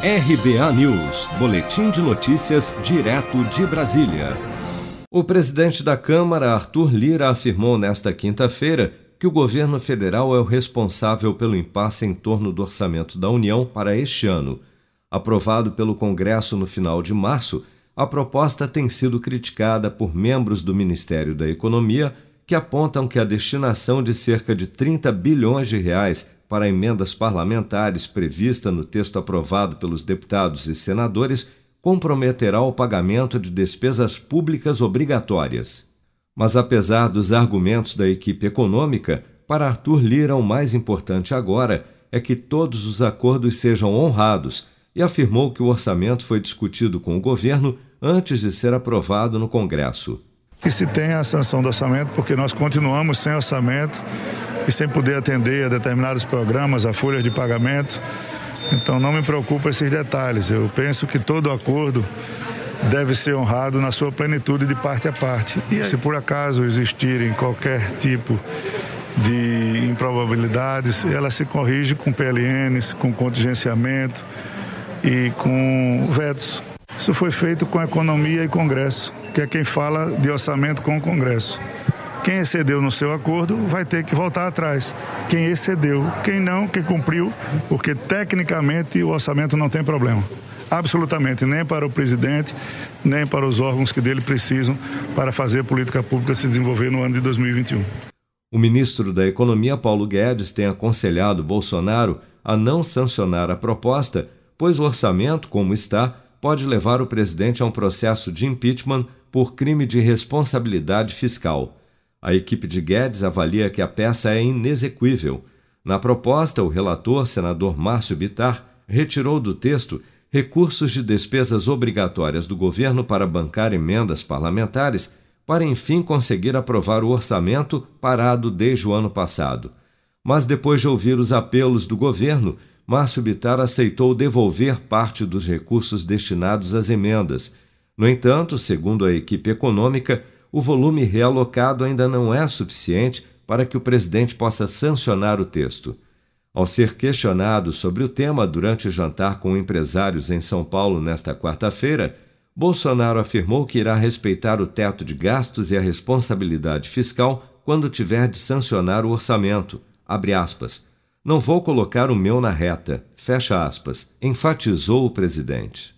RBA News, Boletim de Notícias, direto de Brasília. O presidente da Câmara, Arthur Lira, afirmou nesta quinta-feira que o governo federal é o responsável pelo impasse em torno do orçamento da União para este ano. Aprovado pelo Congresso no final de março, a proposta tem sido criticada por membros do Ministério da Economia que apontam que a destinação de cerca de 30 bilhões de reais para emendas parlamentares prevista no texto aprovado pelos deputados e senadores comprometerá o pagamento de despesas públicas obrigatórias. Mas apesar dos argumentos da equipe econômica, para Arthur Lira o mais importante agora é que todos os acordos sejam honrados e afirmou que o orçamento foi discutido com o governo antes de ser aprovado no Congresso. Que se tenha a sanção do orçamento, porque nós continuamos sem orçamento e sem poder atender a determinados programas, a folha de pagamento. Então não me preocupa esses detalhes. Eu penso que todo acordo deve ser honrado na sua plenitude de parte a parte. E se por acaso existirem qualquer tipo de improbabilidades, ela se corrige com PLNs, com contingenciamento e com vetos. Isso foi feito com economia e Congresso, que é quem fala de orçamento com o Congresso. Quem excedeu no seu acordo vai ter que voltar atrás. Quem excedeu, quem não, quem cumpriu, porque tecnicamente o orçamento não tem problema. Absolutamente, nem para o presidente, nem para os órgãos que dele precisam para fazer a política pública se desenvolver no ano de 2021. O ministro da Economia, Paulo Guedes, tem aconselhado Bolsonaro a não sancionar a proposta, pois o orçamento, como está, pode levar o presidente a um processo de impeachment por crime de responsabilidade fiscal. A equipe de Guedes avalia que a peça é inexequível. Na proposta, o relator, senador Márcio Bitar, retirou do texto recursos de despesas obrigatórias do governo para bancar emendas parlamentares, para enfim conseguir aprovar o orçamento parado desde o ano passado. Mas depois de ouvir os apelos do governo, Márcio Bitar aceitou devolver parte dos recursos destinados às emendas. No entanto, segundo a equipe econômica, o volume realocado ainda não é suficiente para que o presidente possa sancionar o texto. Ao ser questionado sobre o tema durante o jantar com empresários em São Paulo nesta quarta-feira, Bolsonaro afirmou que irá respeitar o teto de gastos e a responsabilidade fiscal quando tiver de sancionar o orçamento. Não vou colocar o meu na reta. Fecha aspas, enfatizou o presidente.